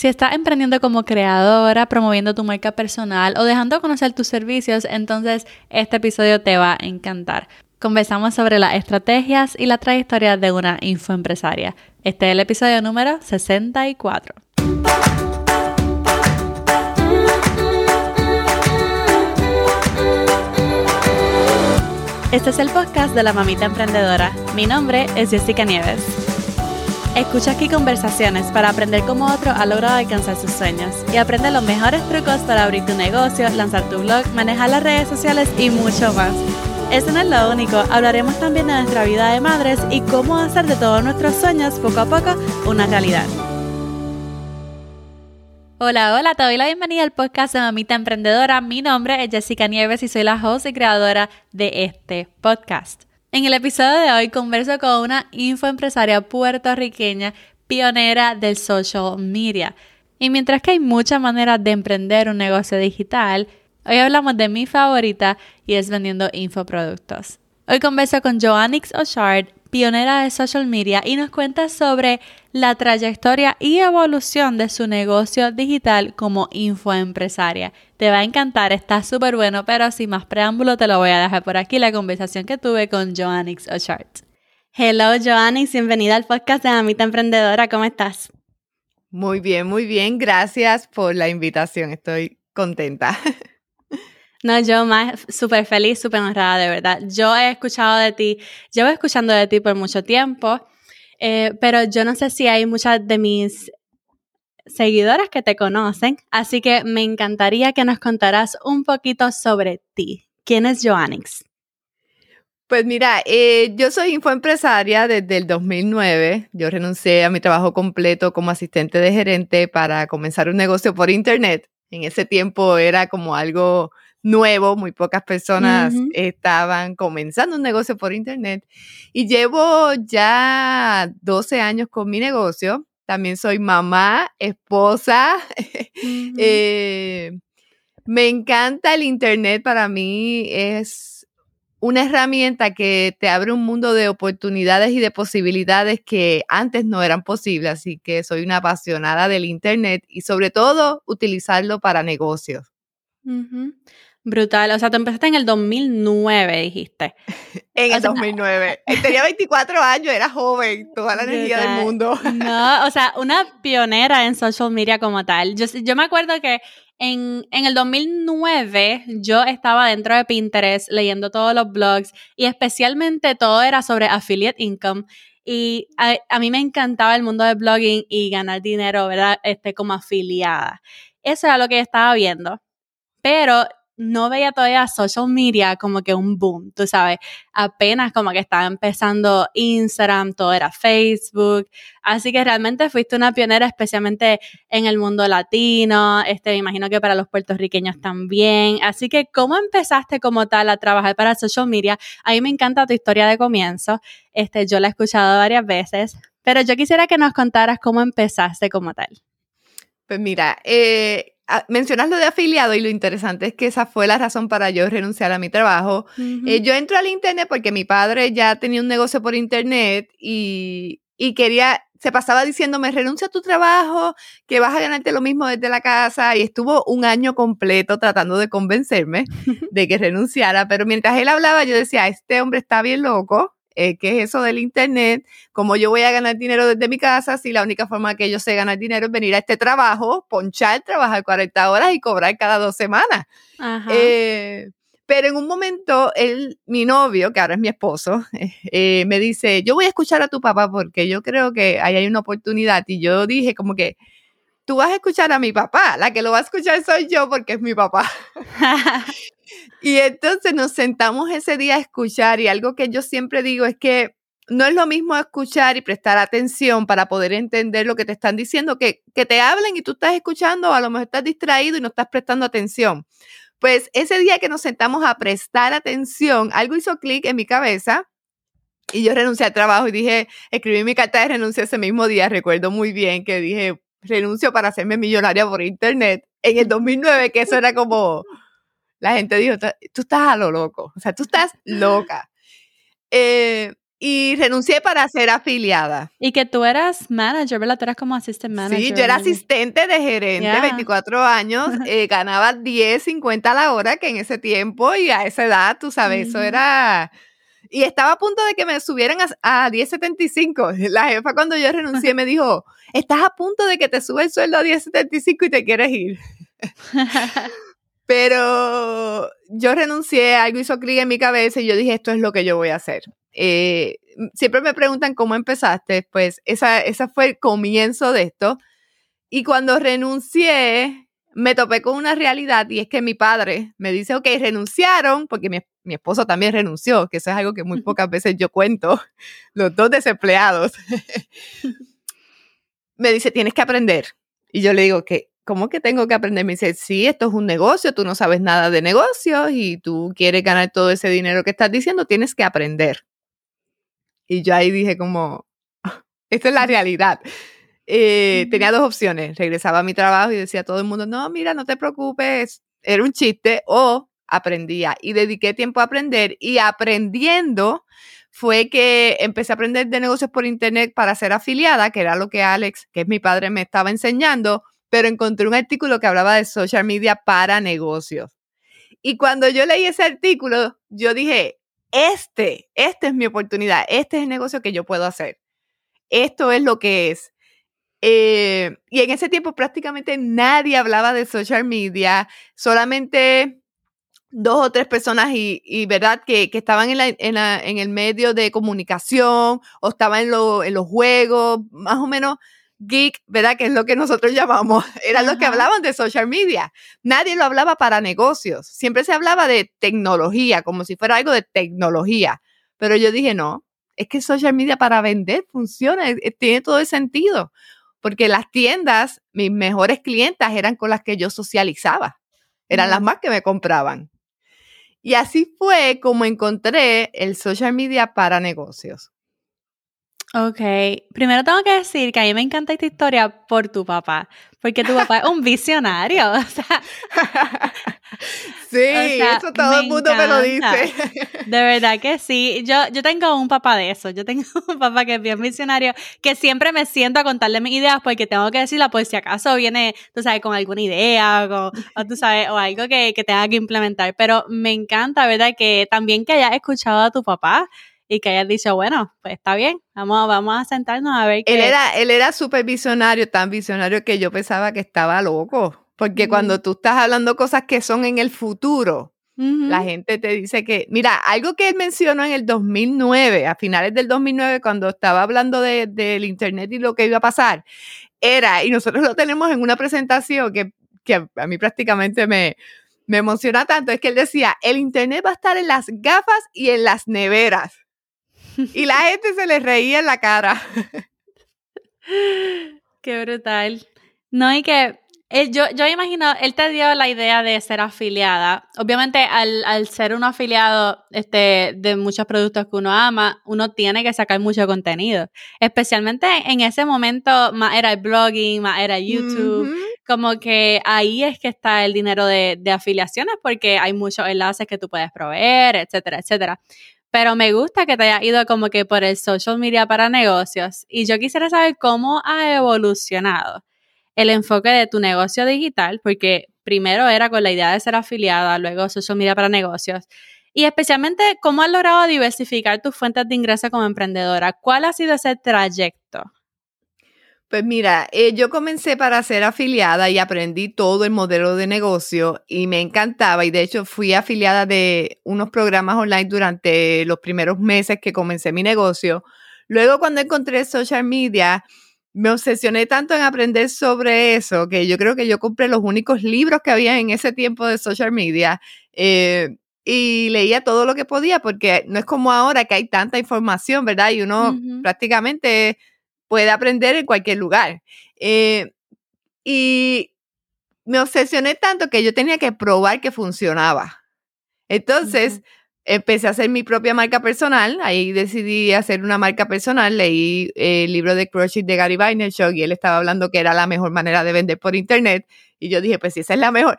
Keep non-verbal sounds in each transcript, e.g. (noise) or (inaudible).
Si estás emprendiendo como creadora, promoviendo tu marca personal o dejando conocer tus servicios, entonces este episodio te va a encantar. Conversamos sobre las estrategias y la trayectoria de una infoempresaria. Este es el episodio número 64. Este es el podcast de la mamita emprendedora. Mi nombre es Jessica Nieves. Escucha aquí conversaciones para aprender cómo otro ha logrado alcanzar sus sueños y aprende los mejores trucos para abrir tu negocio, lanzar tu blog, manejar las redes sociales y mucho más. Eso no es lo único, hablaremos también de nuestra vida de madres y cómo hacer de todos nuestros sueños poco a poco una realidad. Hola, hola, te doy la bienvenida al podcast de Mamita Emprendedora. Mi nombre es Jessica Nieves y soy la host y creadora de este podcast. En el episodio de hoy converso con una infoempresaria puertorriqueña pionera del social media. Y mientras que hay muchas maneras de emprender un negocio digital, hoy hablamos de mi favorita y es vendiendo infoproductos. Hoy converso con Joannix Oshard, pionera de social media, y nos cuenta sobre la trayectoria y evolución de su negocio digital como infoempresaria. Te va a encantar, está súper bueno, pero sin más preámbulo te lo voy a dejar por aquí la conversación que tuve con Joannix Ochart. Hello Joannix, bienvenida al podcast de Amita Emprendedora, ¿cómo estás? Muy bien, muy bien, gracias por la invitación, estoy contenta. (laughs) No, yo más súper feliz, súper honrada, de verdad. Yo he escuchado de ti, llevo escuchando de ti por mucho tiempo, eh, pero yo no sé si hay muchas de mis seguidoras que te conocen, así que me encantaría que nos contaras un poquito sobre ti. ¿Quién es Joannix? Pues mira, eh, yo soy infoempresaria desde el 2009. Yo renuncié a mi trabajo completo como asistente de gerente para comenzar un negocio por internet. En ese tiempo era como algo nuevo, muy pocas personas estaban comenzando un negocio por internet y llevo ya 12 años con mi negocio. También soy mamá, esposa. (laughs) Eh, me encanta el internet, para mí es una herramienta que te abre un mundo de oportunidades y de posibilidades que antes no eran posibles, así que soy una apasionada del internet y sobre todo utilizarlo para negocios. Brutal. O sea, tú empezaste en el 2009, dijiste. (laughs) en el 2009. Tenía 24 años, era joven, toda la energía del mundo. no, (laughs) o sea, una pionera en social media como tal. Yo, yo me acuerdo que en, en, el 2009 yo estaba dentro de Pinterest leyendo todos los blogs y especialmente todo era sobre affiliate income. Y a, a mí me encantaba el mundo del blogging y ganar dinero, ¿verdad? Este, como afiliada. Eso era lo que estaba viendo. Pero no veía todavía social media como que un boom, tú sabes, apenas como que estaba empezando Instagram, todo era Facebook, así que realmente fuiste una pionera especialmente en el mundo latino, este, me imagino que para los puertorriqueños también, así que ¿cómo empezaste como tal a trabajar para social media? A mí me encanta tu historia de comienzo, este, yo la he escuchado varias veces, pero yo quisiera que nos contaras cómo empezaste como tal. Pues mira, eh, mencionas lo de afiliado y lo interesante es que esa fue la razón para yo renunciar a mi trabajo. Eh, yo entro al internet porque mi padre ya tenía un negocio por internet y, y quería, se pasaba diciéndome, renuncia a tu trabajo, que vas a ganarte lo mismo desde la casa. Y estuvo un año completo tratando de convencerme (laughs) de que renunciara. Pero mientras él hablaba, yo decía, este hombre está bien loco. Eh, ¿qué es eso del Internet? ¿Cómo yo voy a ganar dinero desde mi casa si la única forma que yo sé ganar dinero es venir a este trabajo, ponchar, trabajar 40 horas y cobrar cada dos semanas? Eh, pero en un momento, él, mi novio, que ahora es mi esposo, (laughs) eh, me dice, yo voy a escuchar a tu papá porque yo creo que ahí hay una oportunidad. Y yo dije como que, tú vas a escuchar a mi papá, la que lo va a escuchar soy yo porque es mi papá. (laughs) (laughs) Y entonces nos sentamos ese día a escuchar y algo que yo siempre digo es que no es lo mismo escuchar y prestar atención para poder entender lo que te están diciendo, que, que te hablen y tú estás escuchando, o a lo mejor estás distraído y no estás prestando atención. Pues ese día que nos sentamos a prestar atención, algo hizo clic en mi cabeza y yo renuncié al trabajo y dije, escribí mi carta de renuncia ese mismo día, recuerdo muy bien que dije, renuncio para hacerme millonaria por internet en el 2009, que eso era como la gente dijo, tú estás a lo loco, o sea, tú estás loca. Eh, y renuncié para ser afiliada. Y que tú eras manager, ¿verdad? Tú eras como assistant manager. Sí, yo era asistente de gerente, 24 años, (laughs) eh, ganaba 10, 50 a la hora, que en ese tiempo y a esa edad, tú sabes, eso era... Y estaba a punto de que me subieran a, a 10.75. (laughs) La jefa cuando yo renuncié me dijo, estás a punto de que te sube el sueldo a 10.75 y te quieres ir. (laughs) Pero yo renuncié, algo hizo clic en mi cabeza y yo dije, esto es lo que yo voy a hacer. Eh, siempre me preguntan cómo empezaste, pues esa, esa fue el comienzo de esto. Y cuando renuncié, me topé con una realidad y es que mi padre me dice, ok, renunciaron, porque mi, mi esposo también renunció, que eso es algo que muy pocas veces yo cuento, (laughs) los dos desempleados. (laughs) me dice, tienes que aprender. Y yo le digo que ¿cómo que tengo que aprender? Me dice, sí, esto es un negocio, tú no sabes nada de negocios y tú quieres ganar todo ese dinero que estás diciendo, tienes que aprender. Y yo ahí dije como, (laughs) esta es la realidad. Eh, tenía dos opciones, regresaba a mi trabajo y decía a todo el mundo, no, mira, no te preocupes, era un chiste, o aprendía y dediqué tiempo a aprender y aprendiendo fue que empecé a aprender de negocios por internet para ser afiliada, que era lo que Alex, que es mi padre, me estaba enseñando pero encontré un artículo que hablaba de social media para negocios. Y cuando yo leí ese artículo, yo dije, este, esta es mi oportunidad, este es el negocio que yo puedo hacer. Esto es lo que es. Eh, y en ese tiempo prácticamente nadie hablaba de social media, solamente dos o tres personas y, verdad que, estaban en, el medio de comunicación o estaban en, en los juegos, más o menos geek, ¿verdad? Que es lo que nosotros llamamos, (laughs) eran los que hablaban de social media. Nadie lo hablaba para negocios. Siempre se hablaba de tecnología, como si fuera algo de tecnología. Pero yo dije, no, es que social media para vender funciona, tiene todo el sentido. Porque las tiendas, mis mejores clientas eran con las que yo socializaba. Eran las más que me compraban. Y así fue como encontré el social media para negocios. Ok, primero tengo que decir que a mí me encanta esta historia por tu papá, porque tu papá es un visionario. (laughs) sí, eso todo el mundo me lo dice. De verdad que sí. Yo, yo tengo un papá de eso. Yo tengo (laughs) un papá que es bien visionario, que siempre me siento a contarle mis ideas porque tengo que decirla por si acaso viene, tú sabes, con alguna idea o, tú sabes, o algo que, que tenga que implementar. Pero me encanta, ¿verdad? Que también que hayas escuchado a tu papá y que hayas dicho, bueno, pues está bien, vamos, vamos a sentarnos a ver qué. Él era, él era súper visionario, tan visionario que yo pensaba que estaba loco. Porque cuando tú estás hablando cosas que son en el futuro, la gente te dice que, mira, algo que él mencionó en el 2009, a finales del 2009, cuando estaba hablando del Internet y lo que iba a pasar, era, y nosotros lo tenemos en una presentación que, que a mí prácticamente me, me emociona tanto, es que él decía, el Internet va a estar en las gafas y en las neveras. Y la gente se le reía en la cara. Qué brutal. No, y que él, yo, yo imagino, él te dio la idea de ser afiliada. Obviamente, al, al, ser un afiliado este, de muchos productos que uno ama, uno tiene que sacar mucho contenido. Especialmente en ese momento, más era el blogging, más era YouTube. Como que ahí es que está el dinero de, de afiliaciones porque hay muchos enlaces que tú puedes proveer, etcétera, etcétera. Pero me gusta que te haya ido como que por el social media para negocios. Y yo quisiera saber cómo ha evolucionado el enfoque de tu negocio digital, porque primero era con la idea de ser afiliada, luego social media para negocios. Y especialmente, ¿cómo has logrado diversificar tus fuentes de ingreso como emprendedora? ¿Cuál ha sido ese trayecto? Pues mira, eh, yo comencé para ser afiliada y aprendí todo el modelo de negocio y me encantaba y de hecho fui afiliada de unos programas online durante los primeros meses que comencé mi negocio. Luego cuando encontré social media, me obsesioné tanto en aprender sobre eso que yo creo que yo compré los únicos libros que había en ese tiempo de social media. Eh, y leía todo lo que podía porque no es como ahora que hay tanta información, ¿verdad? Y uno prácticamente puede aprender en cualquier lugar. Eh, y me obsesioné tanto que yo tenía que probar que funcionaba. Entonces, empecé a hacer mi propia marca personal. Ahí decidí hacer una marca personal. Leí el libro de Crochet de Gary Vaynerchuk y él estaba hablando que era la mejor manera de vender por internet. Y yo dije, pues si esa es la mejor.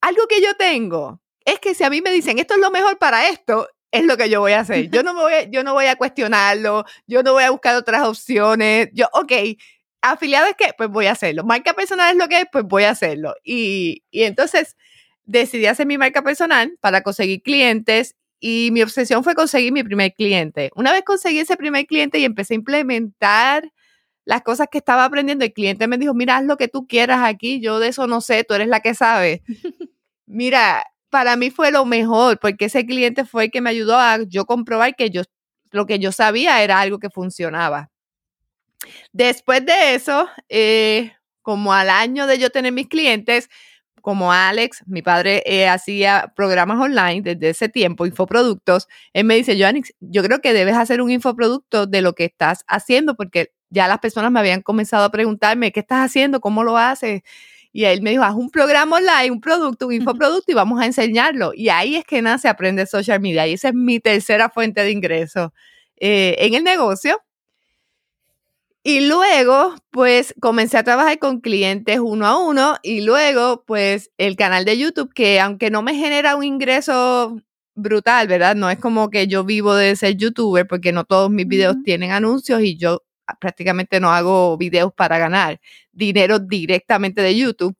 Algo que yo tengo es que si a mí me dicen esto es lo mejor para esto, es lo que yo voy a hacer. Yo no, me voy, yo no voy a cuestionarlo, yo no voy a buscar otras opciones. Yo, ok, afiliado es que, pues voy a hacerlo. Marca personal es lo que es, pues voy a hacerlo. Y, y entonces decidí hacer mi marca personal para conseguir clientes y mi obsesión fue conseguir mi primer cliente. Una vez conseguí ese primer cliente y empecé a implementar las cosas que estaba aprendiendo, el cliente me dijo, mira, haz lo que tú quieras aquí, yo de eso no sé, tú eres la que sabe. (laughs) mira, para mí fue lo mejor, porque ese cliente fue el que me ayudó a yo comprobar que yo, lo que yo sabía era algo que funcionaba. Después de eso, eh, como al año de yo tener mis clientes, como Alex, mi padre eh, hacía programas online desde ese tiempo, infoproductos, él me dice, Joanix, yo creo que debes hacer un infoproducto de lo que estás haciendo, porque ya las personas me habían comenzado a preguntarme, ¿qué estás haciendo? ¿Cómo lo haces? Y él me dijo, haz un programa online, un producto, un infoproducto y vamos a enseñarlo. Y ahí es que nace Aprende Social Media. Y esa es mi tercera fuente de ingreso eh, en el negocio. Y luego, pues comencé a trabajar con clientes uno a uno y luego, pues el canal de YouTube, que aunque no me genera un ingreso brutal, ¿verdad? No es como que yo vivo de ser youtuber porque no todos mis videos tienen anuncios y yo prácticamente no hago videos para ganar dinero directamente de YouTube.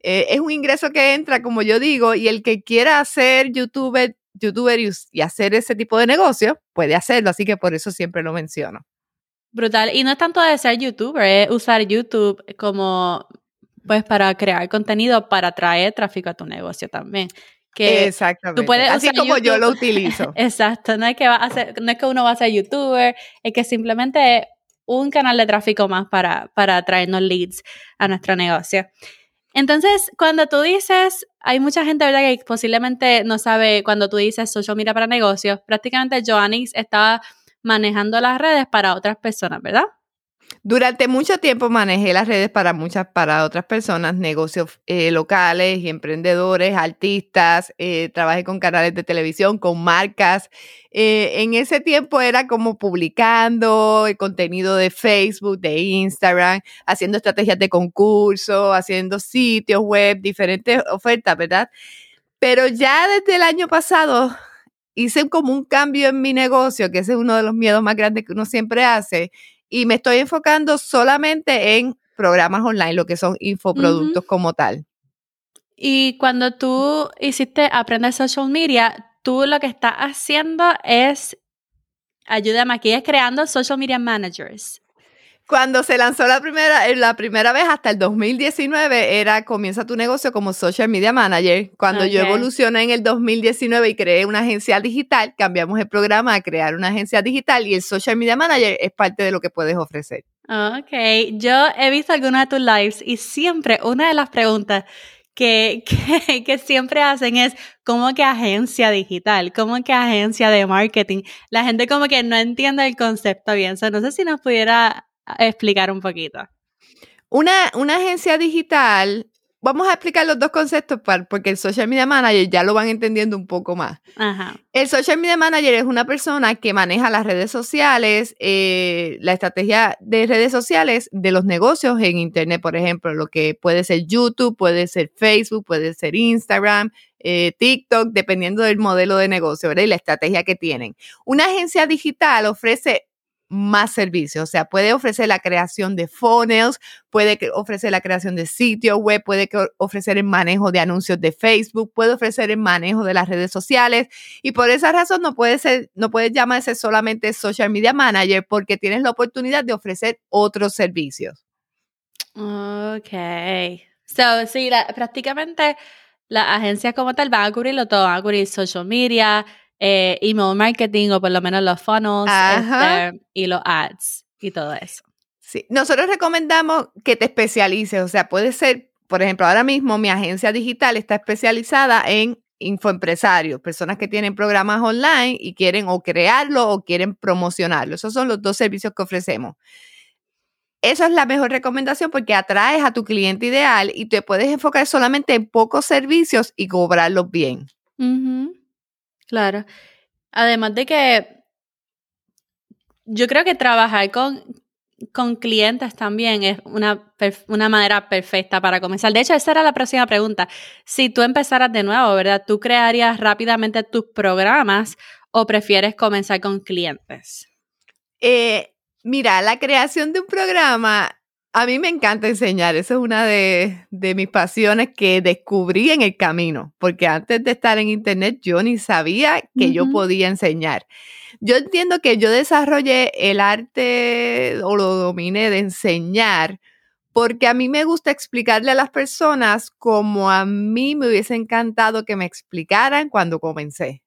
Eh, es un ingreso que entra, como yo digo, y el que quiera ser youtuber, youtuber y, hacer ese tipo de negocio, puede hacerlo, así que por eso siempre lo menciono. Brutal. Y no es tanto de ser youtuber, es usar YouTube como pues para crear contenido para traer tráfico a tu negocio también. Que Exactamente. Tú puedes Así como yo lo utilizo. (laughs) Exacto. No es que va a no es que uno va a ser youtuber, es que simplemente un canal de tráfico más para, para traernos leads a nuestro negocio. Entonces, cuando tú dices, hay mucha gente, ¿verdad?, que posiblemente no sabe cuando tú dices social media para negocios, prácticamente Joannix estaba manejando las redes para otras personas, ¿verdad? Durante mucho tiempo manejé las redes para muchas, para otras personas, negocios eh, locales y emprendedores, artistas, eh, trabajé con canales de televisión, con marcas. Eh, en ese tiempo era como publicando el contenido de Facebook, de Instagram, haciendo estrategias de concurso, haciendo sitios web, diferentes ofertas, ¿verdad? Pero ya desde el año pasado hice como un cambio en mi negocio, que ese es uno de los miedos más grandes que uno siempre hace, y me estoy enfocando solamente en programas online, lo que son infoproductos como tal. Y cuando tú hiciste aprender social media, tú lo que estás haciendo es, ayúdame aquí, es creando social media managers. Cuando se lanzó la primera, eh, la primera vez hasta el 2019 era comienza tu negocio como social media manager. Cuando yo evolucioné en el 2019 y creé una agencia digital, cambiamos el programa a crear una agencia digital y el social media manager es parte de lo que puedes ofrecer. Ok, yo he visto algunos de tus lives y siempre una de las preguntas que, (laughs) que, que, siempre hacen es como que agencia digital, como que agencia de marketing. La gente como que no entiende el concepto bien. no sé si nos pudiera explicar un poquito. Una, una agencia digital, vamos a explicar los dos conceptos porque el social media manager ya lo van entendiendo un poco más. El social media manager es una persona que maneja las redes sociales, eh, la estrategia de redes sociales de los negocios en Internet, por ejemplo, lo que puede ser YouTube, puede ser Facebook, puede ser Instagram, eh, TikTok, dependiendo del modelo de negocio ¿verdad? y la estrategia que tienen. Una agencia digital ofrece más servicios. O sea, puede ofrecer la creación de funnels, puede ofrecer la creación de sitios web, puede ofrecer el manejo de anuncios de Facebook, puede ofrecer el manejo de las redes sociales. Y por esa razón no puede ser, no puede llamarse solamente social media manager porque tienes la oportunidad de ofrecer otros servicios. Ok. So, sí, prácticamente las agencias como tal van a cubrirlo todo, van a cubrir social media, eh, email marketing o por lo menos los funnels este, y los ads y todo eso. Sí, nosotros recomendamos que te especialices, o sea, puede ser, por ejemplo, ahora mismo mi agencia digital está especializada en infoempresarios, personas que tienen programas online y quieren o crearlo o quieren promocionarlo. Esos son los dos servicios que ofrecemos. Esa es la mejor recomendación porque atraes a tu cliente ideal y te puedes enfocar solamente en pocos servicios y cobrarlos bien. Claro. Además de que yo creo que trabajar con, con clientes también es una, una, manera perfecta para comenzar. De hecho, esa era la próxima pregunta. Si tú empezaras de nuevo, ¿verdad? ¿Tú crearías rápidamente tus programas o prefieres comenzar con clientes? Eh, mira, la creación de un programa, a mí me encanta enseñar. Esa es una de, mis pasiones que descubrí en el camino, porque antes de estar en Internet yo ni sabía que yo podía enseñar. Yo entiendo que yo desarrollé el arte o lo dominé de enseñar porque a mí me gusta explicarle a las personas como a mí me hubiese encantado que me explicaran cuando comencé.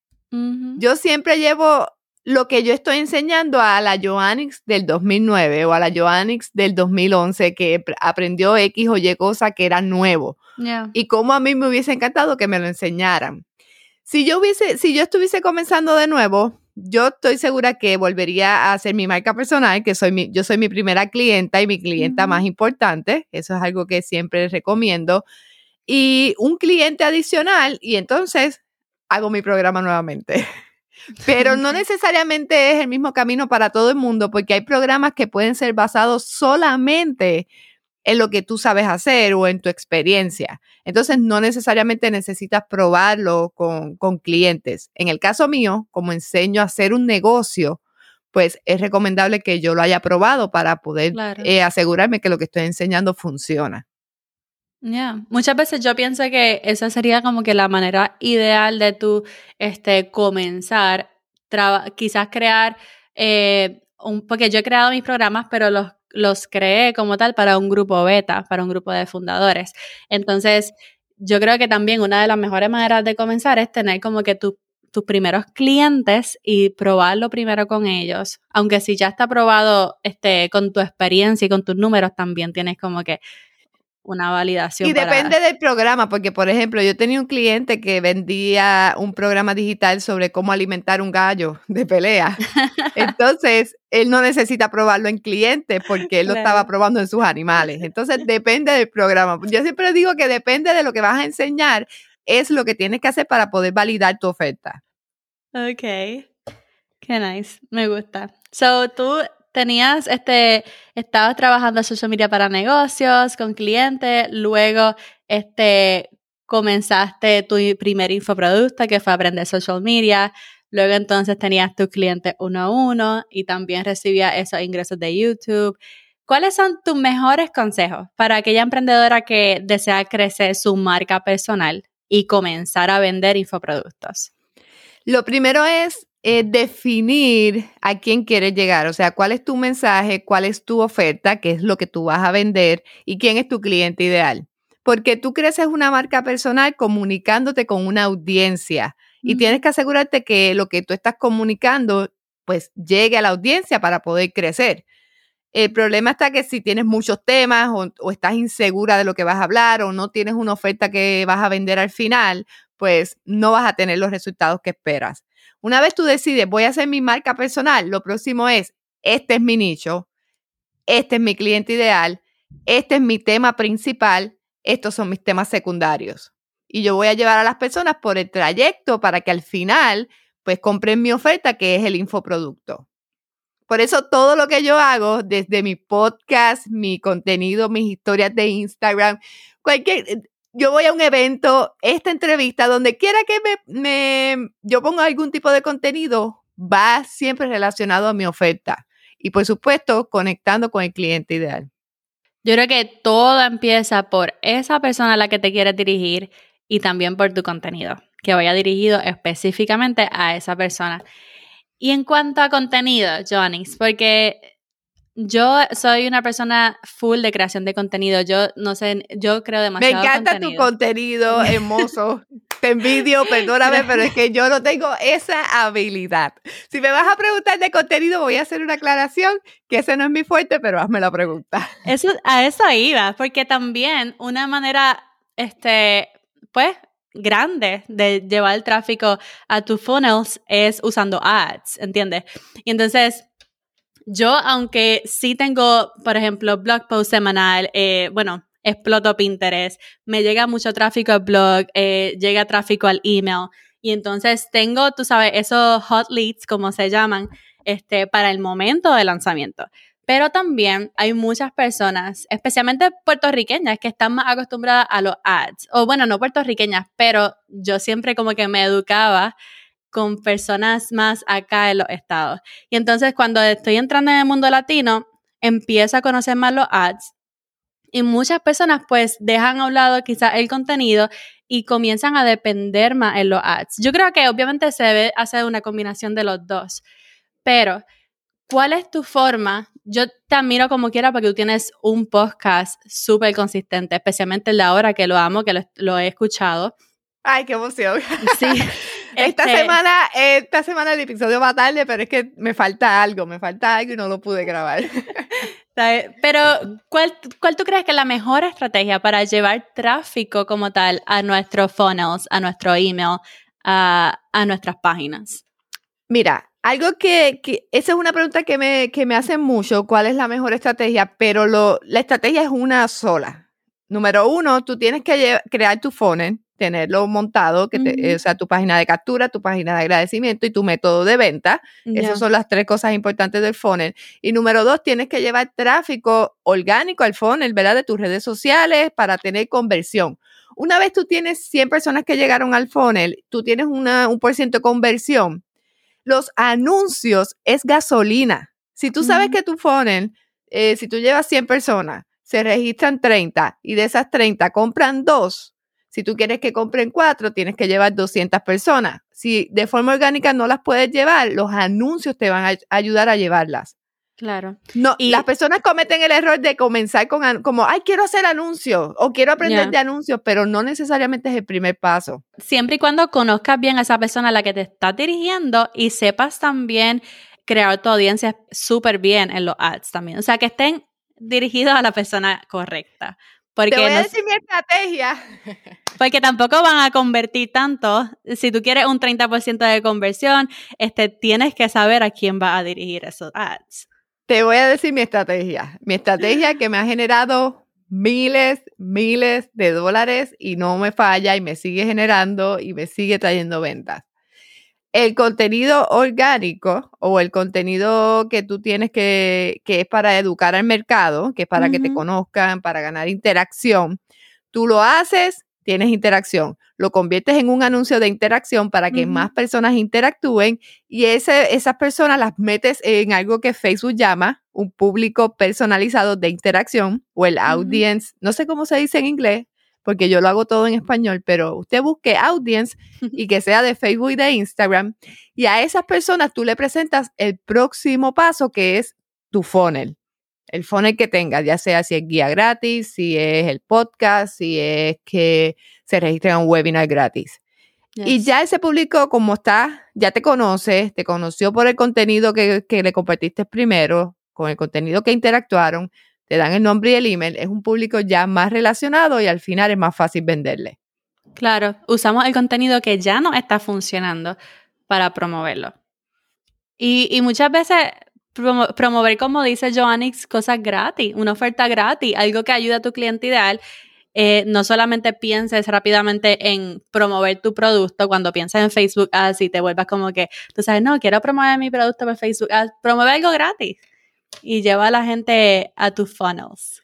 Yo siempre llevo lo que yo estoy enseñando a la Joannix del 2009 o a la Joannix del 2011 que aprendió X o Y cosa que era nuevo. Y como a mí me hubiese encantado que me lo enseñaran. Si yo hubiese, si yo estuviese comenzando de nuevo, yo estoy segura que volvería a hacer mi marca personal, que soy mi, yo soy mi primera clienta y mi clienta más importante. Eso es algo que siempre recomiendo. Y un cliente adicional y entonces hago mi programa nuevamente. (laughs) Pero no necesariamente es el mismo camino para todo el mundo, porque hay programas que pueden ser basados solamente en lo que tú sabes hacer o en tu experiencia. Entonces, no necesariamente necesitas probarlo con, clientes. En el caso mío, como enseño a hacer un negocio, pues es recomendable que yo lo haya probado para poder eh, asegurarme que lo que estoy enseñando funciona. Ya, muchas veces yo pienso que esa sería como que la manera ideal de tú este, comenzar, quizás crear, eh, un, porque yo he creado mis programas, pero los, los creé como tal para un grupo beta, para un grupo de fundadores. Entonces, yo creo que también una de las mejores maneras de comenzar es tener como que tus primeros clientes y probarlo primero con ellos. Aunque si ya está probado este, con tu experiencia y con tus números, también tienes como que una validación. Y depende del programa, porque por ejemplo, yo tenía un cliente que vendía un programa digital sobre cómo alimentar un gallo de pelea. (laughs) Entonces, él no necesita probarlo en clientes porque él lo estaba probando en sus animales. Entonces, depende del programa. Yo siempre digo que depende de lo que vas a enseñar, es lo que tienes que hacer para poder validar tu oferta. Ok. Qué nice. Me gusta. So, tú tenías, este, estabas trabajando social media para negocios, con clientes, luego, este, comenzaste tu primer infoproducto que fue aprender social media, luego entonces tenías tus clientes uno a uno y también recibías esos ingresos de YouTube. ¿Cuáles son tus mejores consejos para aquella emprendedora que desea crecer su marca personal y comenzar a vender infoproductos? Lo primero es definir a quién quieres llegar, o sea, cuál es tu mensaje, cuál es tu oferta, qué es lo que tú vas a vender y quién es tu cliente ideal. Porque tú creces una marca personal comunicándote con una audiencia y tienes que asegurarte que lo que tú estás comunicando pues llegue a la audiencia para poder crecer. El problema está que si tienes muchos temas o, o, estás insegura de lo que vas a hablar o no tienes una oferta que vas a vender al final, pues no vas a tener los resultados que esperas. Una vez tú decides, voy a hacer mi marca personal, lo próximo es, este es mi nicho, este es mi cliente ideal, este es mi tema principal, estos son mis temas secundarios. Y yo voy a llevar a las personas por el trayecto para que al final, pues compren mi oferta, que es el infoproducto. Por eso todo lo que yo hago, desde mi podcast, mi contenido, mis historias de Instagram, cualquier, yo voy a un evento, esta entrevista, donde quiera que me, yo ponga algún tipo de contenido, va siempre relacionado a mi oferta. Y por supuesto, conectando con el cliente ideal. Yo creo que todo empieza por esa persona a la que te quieres dirigir y también por tu contenido, que vaya dirigido específicamente a esa persona. Y en cuanto a contenido, Johnny, porque yo soy una persona full de creación de contenido. Yo no sé, yo creo demasiado. Me encanta tu contenido, hermoso. Te envidio, (laughs) perdóname, pero es que yo no tengo esa habilidad. Si me vas a preguntar de contenido, voy a hacer una aclaración, que ese no es mi fuerte, pero hazme la pregunta. Eso, a eso iba, porque también una manera, este, pues, grande de llevar el tráfico a tus funnels es usando ads, ¿entiendes? Y entonces yo, aunque sí tengo, por ejemplo, blog post semanal, eh, bueno, exploto Pinterest, me llega mucho tráfico al blog, eh, llega tráfico al email. Y entonces tengo, tú sabes, esos hot leads, como se llaman, este, para el momento de lanzamiento. Pero también hay muchas personas, especialmente puertorriqueñas, que están más acostumbradas a los ads. O bueno, no puertorriqueñas, pero yo siempre como que me educaba con personas más acá en los estados. Y entonces cuando estoy entrando en el mundo latino, empiezo a conocer más los ads y muchas personas pues dejan a un lado quizás el contenido y comienzan a depender más en los ads. Yo creo que obviamente se debe hacer una combinación de los dos, pero ¿cuál es tu forma? Yo te admiro como quiera porque tú tienes un podcast súper consistente, especialmente el de ahora que lo amo, que lo, he escuchado. Ay, qué emoción. Sí. (laughs) esta este semana, esta semana el episodio va tarde, pero es que me falta algo, me falta algo y no lo pude grabar. (laughs) Pero, ¿cuál, ¿cuál tú crees que es la mejor estrategia para llevar tráfico como tal a nuestros funnels, a nuestro email, a, a nuestras páginas? Mira, algo que, esa es una pregunta que me, que me hacen mucho, ¿cuál es la mejor estrategia? Pero lo, la estrategia es una sola. Número uno, tú tienes que crear tu funnel tenerlo montado, que te, o sea, tu página de captura, tu página de agradecimiento y tu método de venta. Esas son las tres cosas importantes del funnel. Y número dos, tienes que llevar tráfico orgánico al funnel, ¿verdad? De tus redes sociales para tener conversión. Una vez tú tienes 100 personas que llegaron al funnel, tú tienes una, un por ciento de conversión. Los anuncios es gasolina. Si tú sabes que tu funnel, eh, si tú llevas 100 personas, se registran 30 y de esas 30 compran dos, si tú quieres que compren cuatro, tienes que llevar 200 personas. Si de forma orgánica no las puedes llevar, los anuncios te van a ayudar a llevarlas. Claro. No, y las personas cometen el error de comenzar con como, ay, quiero hacer anuncios o quiero aprender de anuncios, pero no necesariamente es el primer paso. Siempre y cuando conozcas bien a esa persona a la que te estás dirigiendo y sepas también crear tu audiencia súper bien en los ads también. O sea, que estén dirigidos a la persona correcta. Porque Te voy a decir mi estrategia. (laughs) Porque tampoco van a convertir tanto. Si tú quieres un 30% de conversión, este, tienes que saber a quién va a dirigir esos ads. Te voy a decir mi estrategia. Mi estrategia que me ha generado miles, miles de dólares y no me falla y me sigue generando y me sigue trayendo ventas el contenido orgánico o el contenido que tú tienes que, que es para educar al mercado, que es para que te conozcan, para ganar interacción, tú lo haces, tienes interacción, lo conviertes en un anuncio de interacción para que más personas interactúen y ese, esas personas las metes en algo que Facebook llama un público personalizado de interacción o el audience, no sé cómo se dice en inglés, porque yo lo hago todo en español, pero usted busque audience y que sea de Facebook y de Instagram. Y a esas personas tú le presentas el próximo paso que es tu funnel. El funnel que tengas, ya sea si es guía gratis, si es el podcast, si es que se registre en un webinar gratis. Y ya ese público, como está, ya te conoce, te conoció por el contenido que, que le compartiste primero, con el contenido que interactuaron, te dan el nombre y el email, es un público ya más relacionado y al final es más fácil venderle. Claro, usamos el contenido que ya no está funcionando para promoverlo. Y, muchas veces promover, como dice Joannix, cosas gratis, una oferta gratis, algo que ayude a tu cliente ideal. Eh, no solamente pienses rápidamente en promover tu producto cuando piensas en Facebook Ads y te vuelvas como que, tú sabes, no, quiero promover mi producto por Facebook Ads, promueve algo gratis y lleva a la gente a tus funnels.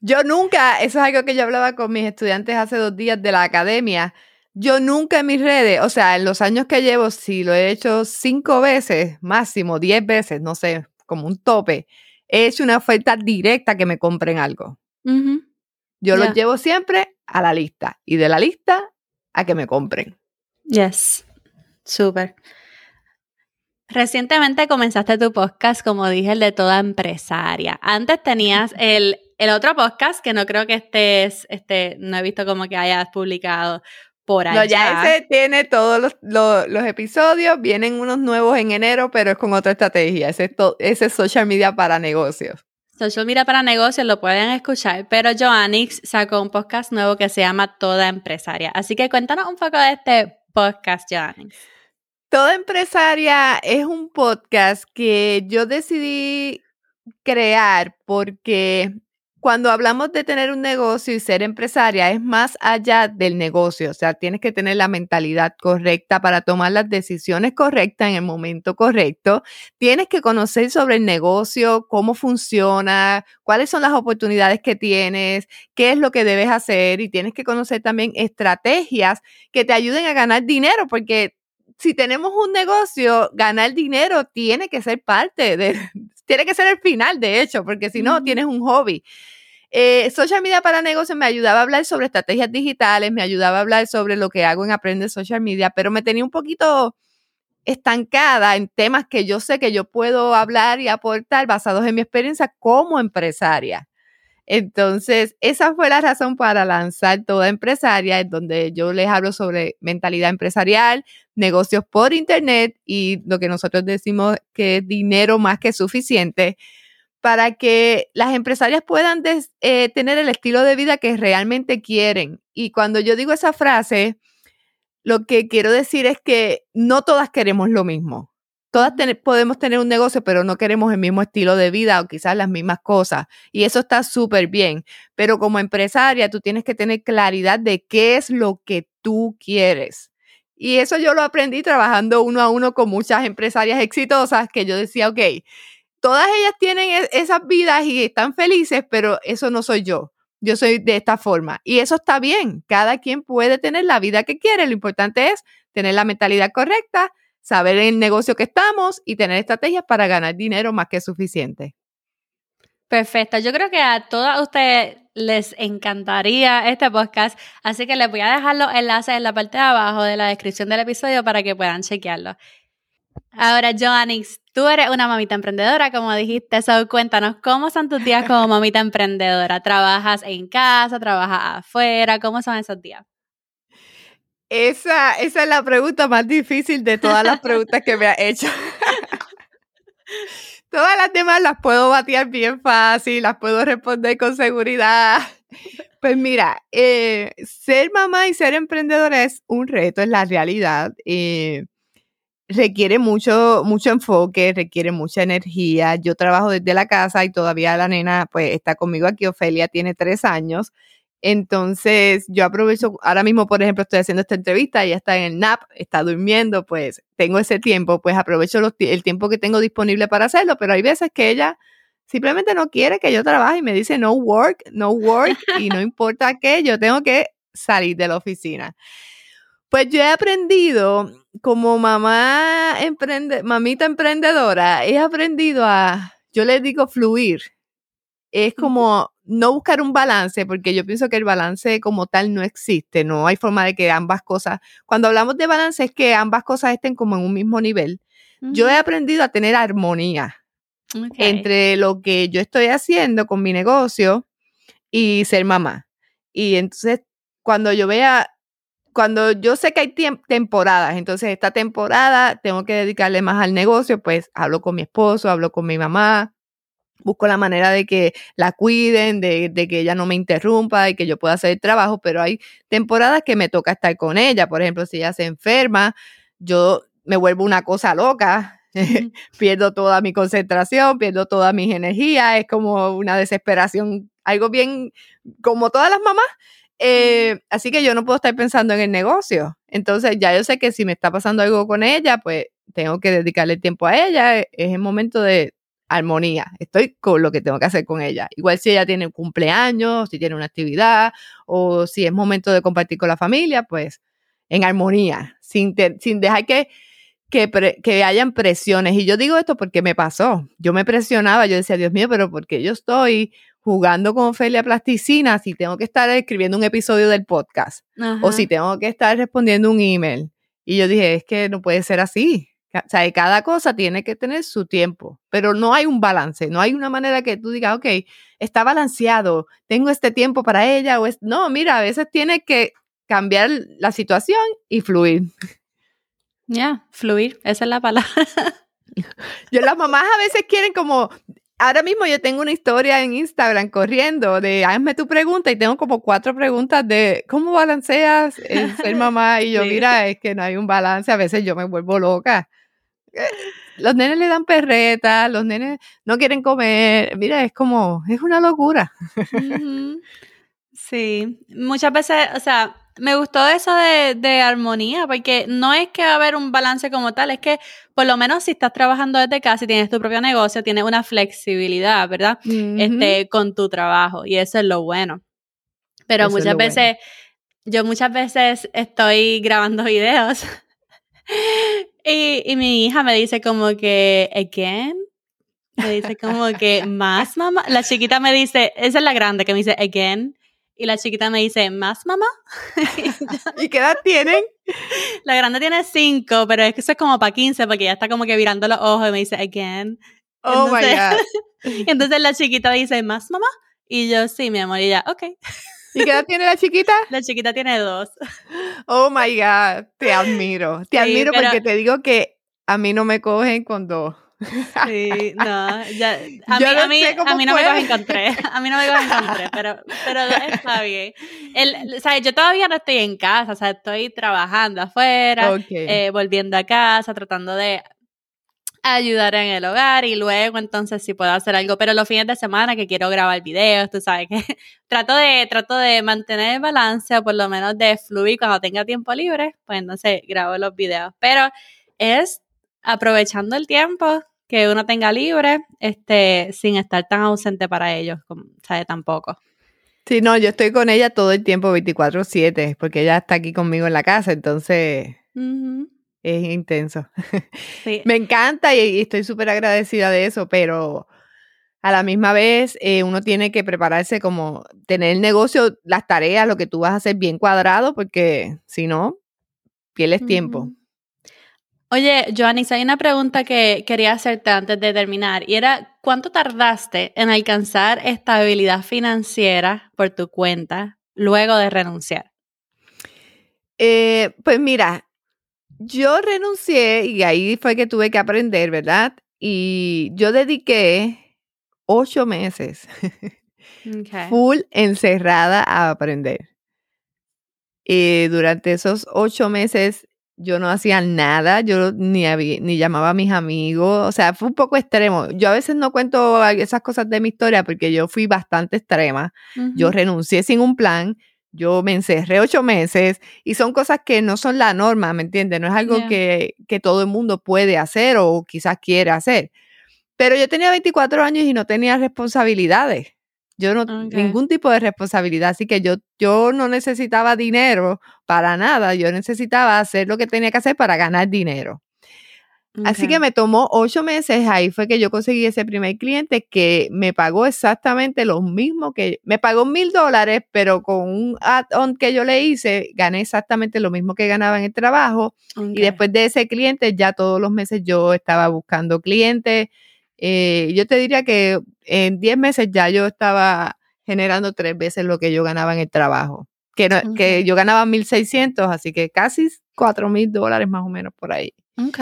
Yo nunca, eso es algo que yo hablaba con mis estudiantes hace dos días de la academia. Yo nunca en mis redes, o sea, en los años que llevo, si lo he hecho cinco veces, máximo diez veces, no sé, como un tope, he hecho una oferta directa que me compren algo. Yo lo llevo siempre a la lista y de la lista a que me compren. Yes, súper. Recientemente comenzaste tu podcast, como dije, el de toda empresaria. Antes tenías (laughs) el, el otro podcast que no creo que estés, este, no he visto como que hayas publicado por allá. No, ya ese tiene todos los, los, episodios, vienen unos nuevos en enero, pero es con otra estrategia. Ese ese es social media para negocios. Social media para negocios lo pueden escuchar, pero Joannix sacó un podcast nuevo que se llama Toda Empresaria. Así que cuéntanos un poco de este podcast, Joannix. Toda Empresaria es un podcast que yo decidí crear porque cuando hablamos de tener un negocio y ser empresaria es más allá del negocio, o sea, tienes que tener la mentalidad correcta para tomar las decisiones correctas en el momento correcto, tienes que conocer sobre el negocio, cómo funciona, cuáles son las oportunidades que tienes, qué es lo que debes hacer y tienes que conocer también estrategias que te ayuden a ganar dinero porque si tenemos un negocio, ganar dinero tiene que ser parte de, (laughs) tiene que ser el final, de hecho, porque si no, tienes un hobby. Eh, social media para negocios me ayudaba a hablar sobre estrategias digitales, me ayudaba a hablar sobre lo que hago en Aprende Social Media, pero me tenía un poquito estancada en temas que yo sé que yo puedo hablar y aportar basados en mi experiencia como empresaria. Entonces, esa fue la razón para lanzar Toda Empresaria, en donde yo les hablo sobre mentalidad empresarial, negocios por Internet y lo que nosotros decimos que es dinero más que suficiente para que las empresarias puedan eh, tener el estilo de vida que realmente quieren. Y cuando yo digo esa frase, lo que quiero decir es que no todas queremos lo mismo. Todas podemos tener un negocio, pero no queremos el mismo estilo de vida o quizás las mismas cosas. Y eso está súper bien. Pero como empresaria, tú tienes que tener claridad de qué es lo que tú quieres. Y eso yo lo aprendí trabajando uno a uno con muchas empresarias exitosas que yo decía, ok, todas ellas tienen e-, esas vidas y están felices, pero eso no soy yo. Yo soy de esta forma. Y eso está bien. Cada quien puede tener la vida que quiere. Lo importante es tener la mentalidad correcta, saber el negocio que estamos y tener estrategias para ganar dinero más que suficiente. Perfecto. Yo creo que a todas ustedes les encantaría este podcast, así que les voy a dejar los enlaces en la parte de abajo de la descripción del episodio para que puedan chequearlo. Ahora, Joannix, tú eres una mamita emprendedora, como dijiste, so cuéntanos, ¿cómo son tus días como mamita (laughs) emprendedora? ¿Trabajas en casa, trabajas afuera? ¿Cómo son esos días? Esa, esa es la pregunta más difícil de todas las preguntas que me ha hecho. (laughs) todas las demás las puedo batear bien fácil, las puedo responder con seguridad. (laughs) Pues mira, eh, ser mamá y ser emprendedora es un reto, es la realidad. Eh, requiere mucho, mucho enfoque, requiere mucha energía. Yo trabajo desde la casa y todavía la nena pues está conmigo aquí. Ofelia tiene tres años. Entonces, yo aprovecho, ahora mismo, por ejemplo, estoy haciendo esta entrevista, ella está en el NAP, está durmiendo, pues tengo ese tiempo, pues aprovecho el tiempo que tengo disponible para hacerlo, pero hay veces que ella simplemente no quiere que yo trabaje y me dice no work, no work, y no importa qué, yo tengo que salir de la oficina. Pues yo he aprendido, como mamá emprende, mamita emprendedora, he aprendido a, yo le digo fluir. Es como no buscar un balance, porque yo pienso que el balance como tal no existe, no hay forma de que ambas cosas, cuando hablamos de balance es que ambas cosas estén como en un mismo nivel. Yo he aprendido a tener armonía entre lo que yo estoy haciendo con mi negocio y ser mamá. Y entonces, cuando yo vea cuando yo sé que hay temporadas, entonces esta temporada tengo que dedicarle más al negocio, pues hablo con mi esposo, hablo con mi mamá, busco la manera de que la cuiden, de, que ella no me interrumpa y que yo pueda hacer el trabajo, pero hay temporadas que me toca estar con ella, por ejemplo, si ella se enferma, yo me vuelvo una cosa loca, (laughs) pierdo toda mi concentración, pierdo toda mis energías, es como una desesperación, algo bien como todas las mamás. Eh, así que yo no puedo estar pensando en el negocio. Entonces ya yo sé que si me está pasando algo con ella, pues tengo que dedicarle tiempo a ella. E, es el momento de armonía. Estoy con lo que tengo que hacer con ella. Igual si ella tiene un cumpleaños, si tiene una actividad o si es momento de compartir con la familia, pues en armonía, sin, sin dejar que, que, que, hayan presiones. Y yo digo esto porque me pasó. Yo me presionaba, yo decía, Dios mío, pero porque yo estoy jugando con Ofelia Plasticina si tengo que estar escribiendo un episodio del podcast o si tengo que estar respondiendo un email. Y yo dije, es que no puede ser así. O sea, cada cosa tiene que tener su tiempo, pero no hay un balance, no hay una manera que tú digas, ok, está balanceado, tengo este tiempo para ella o es... No, mira, a veces tiene que cambiar la situación y fluir. Ya, fluir, esa es la palabra. (laughs) Yo, las mamás a veces quieren como ahora mismo yo tengo una historia en Instagram corriendo de hazme tu pregunta y tengo como cuatro preguntas de cómo balanceas el ser mamá y yo, mira, es que no hay un balance, a veces yo me vuelvo loca. Eh, los nenes le dan perretas, los nenes no quieren comer, mira, es como, es una locura. (laughs) Sí, muchas veces, o sea, me gustó eso de, armonía, porque no es que va a haber un balance como tal, es que por lo menos si estás trabajando desde casa y tienes tu propio negocio, tienes una flexibilidad, ¿verdad? este, con tu trabajo, y eso es lo bueno. Pero muchas veces, yo muchas veces estoy grabando (laughs) videos Y, y mi hija me dice como que, again, me dice como que, más mamá. La chiquita me dice, esa es la grande que me dice, again. Y la chiquita me dice, ¿más mamá? (laughs) ¿Y qué edad tienen? La grande tiene cinco, pero es que eso es como para 15 porque ya está como que virando los ojos y me dice, again. Oh my God. (laughs) entonces la chiquita dice, ¿más mamá? Y yo, sí, mi amor, y ella, ok. ¿Y qué edad tiene la chiquita? La chiquita tiene dos. Oh my God, te admiro. Te Sí, admiro pero- porque te digo que a mí no me cogen cuando. Sí, no, ya, a Yo mí, no a mí, a mí no me cogen con tres, a mí no me cogen con tres, pero, pero está bien. El, o sea, yo todavía no estoy en casa, o sea, estoy trabajando afuera, eh, volviendo a casa, tratando de ayudar en el hogar y luego entonces si puedo hacer algo, pero los fines de semana que quiero grabar videos, tú sabes que (laughs) trato de trato de mantener el balance o por lo menos de fluir cuando tenga tiempo libre, pues entonces grabo los videos, pero es aprovechando el tiempo que uno tenga libre, este, sin estar tan ausente para ellos, como, ¿sabes? Tampoco. Sí, no, yo estoy con ella todo el tiempo 24/7 porque ella está aquí conmigo en la casa, entonces Ujú, es intenso. (laughs) Sí. Me encanta y, y estoy súper agradecida de eso, pero a la misma vez eh, uno tiene que prepararse como tener el negocio, las tareas, lo que tú vas a hacer bien cuadrado, porque si no, pierdes tiempo. Oye, Joanis, hay una pregunta que quería hacerte antes de terminar y era, ¿cuánto tardaste en alcanzar estabilidad financiera por tu cuenta luego de renunciar? Eh, pues mira, yo renuncié y ahí fue que tuve que aprender, ¿verdad? Y yo dediqué ocho meses (laughs) Okay. full encerrada a aprender. Y durante esos ocho meses yo no hacía nada, yo ni, había- ni llamaba a mis amigos, o sea, fue un poco extremo. Yo a veces no cuento esas cosas de mi historia porque yo fui bastante extrema. Yo renuncié sin un plan, yo me encerré ocho meses y son cosas que no son la norma, ¿me entiendes? No es algo Yeah. que, que todo el mundo puede hacer o quizás quiere hacer. Pero yo tenía 24 años y no tenía responsabilidades. Yo no, Ok. ningún tipo de responsabilidad, así que yo, yo no necesitaba dinero para nada, yo necesitaba hacer lo que tenía que hacer para ganar dinero. Así que me tomó ocho meses, ahí fue que yo conseguí ese primer cliente que me pagó exactamente lo mismo que, me pagó mil dólares, pero con un add-on que yo le hice, gané exactamente lo mismo que ganaba en el trabajo. Y después de ese cliente, ya todos los meses yo estaba buscando clientes. Eh, yo te diría que en 10 meses ya yo estaba generando tres veces lo que yo ganaba en el trabajo. Que, no- que yo ganaba 1.600, así que casi 4.000 dólares más o menos por ahí. Ok.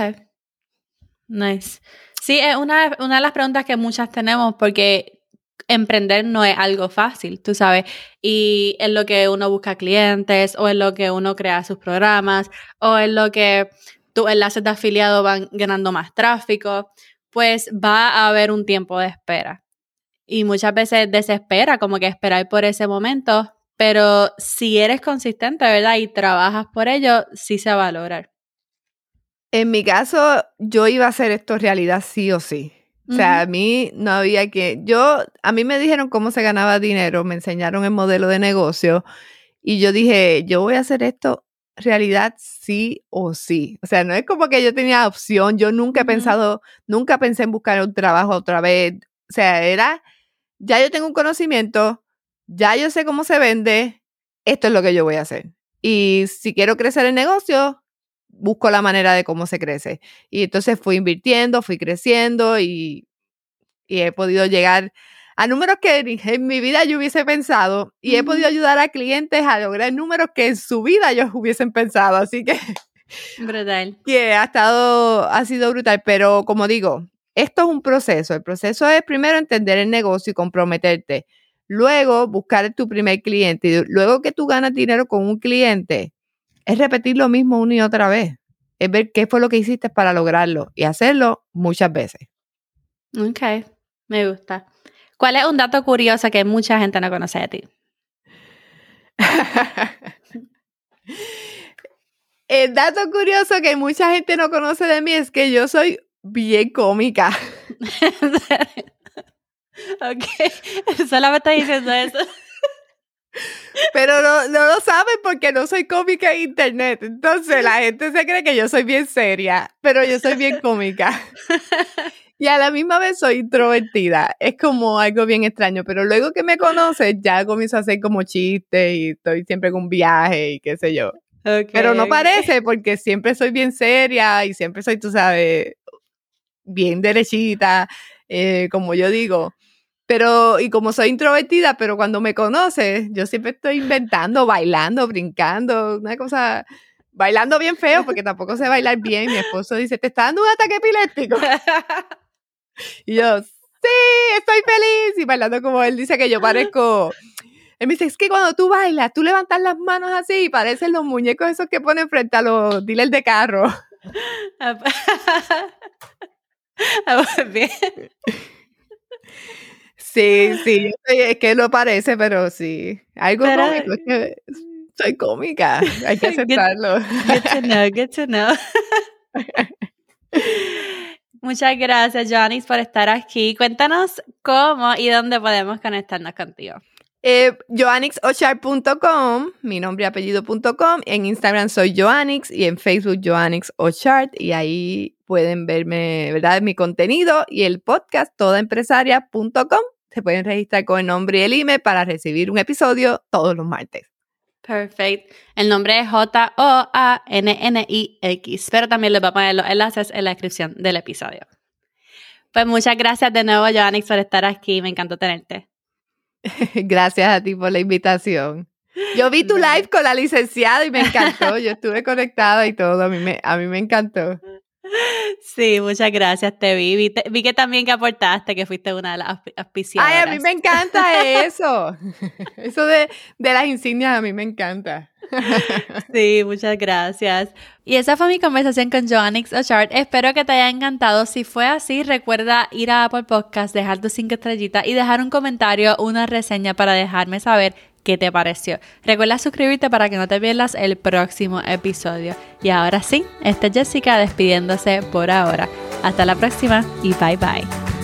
Nice. Sí, es una, una de las preguntas que muchas tenemos porque emprender no es algo fácil, tú sabes, y es lo que uno busca clientes o es lo que uno crea sus programas o es lo que tus enlaces de afiliado van ganando más tráfico, pues va a haber un tiempo de espera. Y muchas veces desespera como que esperar por ese momento, pero si eres consistente, ¿verdad? Y trabajas por ello, sí se va a lograr. En mi caso, yo iba a hacer esto realidad sí o sí. O sea, a mí no había que, yo, a mí me dijeron cómo se ganaba dinero, me enseñaron el modelo de negocio y yo dije, yo voy a hacer esto realidad sí o sí. O sea, no es como que yo tenía opción, yo nunca he pensado, nunca pensé en buscar un trabajo otra vez. O sea, era, ya yo tengo un conocimiento, ya yo sé cómo se vende, esto es lo que yo voy a hacer. Y si quiero crecer el negocio, busco la manera de cómo se crece. Y entonces fui invirtiendo, fui creciendo y, y he podido llegar a números que en mi vida yo hubiese pensado y he podido ayudar a clientes a lograr números que en su vida ellos hubiesen pensado. Así que, Brutal. (laughs) que ha estado, ha sido brutal. Pero como digo, esto es un proceso. El proceso es primero entender el negocio y comprometerte. Luego buscar tu primer cliente. Luego que tú ganas dinero con un cliente, es repetir lo mismo una y otra vez. Es ver qué fue lo que hiciste para lograrlo y hacerlo muchas veces. Ok, me gusta. ¿Cuál es un dato curioso que mucha gente no conoce de ti? (laughs) El dato curioso que mucha gente no conoce de mí es que yo soy bien cómica. (laughs) ok, (laughs) solo me diciendo eso. Pero no, no, lo saben porque no soy cómica en internet. Entonces la gente se cree que yo soy bien seria, pero yo soy bien cómica. Y a la misma vez soy introvertida. Es como algo bien extraño, pero luego que me conoces ya comienzo a hacer como chistes y estoy siempre con un viaje y qué sé yo. pero no parece porque siempre soy bien seria y siempre soy, tú sabes, bien derechita, eh, como yo digo. Pero, y como soy introvertida, pero cuando me conoces, yo siempre estoy inventando, bailando, brincando, una cosa, bailando bien feo, porque tampoco sé bailar bien. Mi esposo dice, te está dando un ataque epiléptico. (laughs) y yo, sí, estoy feliz. Y bailando como él dice que yo parezco. Él me dice, es que cuando tú bailas, tú levantas las manos así y parecen los muñecos esos que ponen frente a los dealers de carro. (laughs) bien. (laughs) Sí, sí, es que lo parece, pero sí. Algo cómico, es que soy cómica, hay que (laughs) aceptarlo. Good, to know, good to know. (laughs) Muchas gracias, Joannis, por estar aquí. Cuéntanos cómo y dónde podemos conectarnos contigo. Eh, joannixochart.com, mi nombre y apellido.com. En Instagram soy Joannix y en Facebook Joannix y ahí pueden verme, ¿verdad? Mi contenido y el podcast todaempresaria.com se pueden registrar con el nombre y el email para recibir un episodio todos los martes. Perfecto. El nombre es J-O-A-N-N-I-X, pero también les voy a poner los enlaces en la descripción del episodio. Pues muchas gracias de nuevo, Joannix, por estar aquí. Me encantó tenerte. (laughs) gracias a ti por la invitación. Yo vi tu live con la licenciada y me encantó. Yo estuve conectada y todo. A mí me, a mí me encantó. Sí, muchas gracias, te vi. Vi, que también que aportaste, que fuiste una de las auspiciadoras. Ay, a mí me encanta (laughs) eso. (laughs) Eso de, de las insignias a mí me encanta. (laughs) Sí, muchas gracias. Y esa fue mi conversación con Joannix Ochart. Espero que te haya encantado. Si fue así, recuerda ir a Apple Podcast, dejar tus cinco estrellitas y dejar un comentario, una reseña para dejarme saber qué te pareció. Recuerda suscribirte para que no te pierdas el próximo episodio. Y ahora sí, esta es Jessica despidiéndose por ahora. Hasta la próxima y bye bye.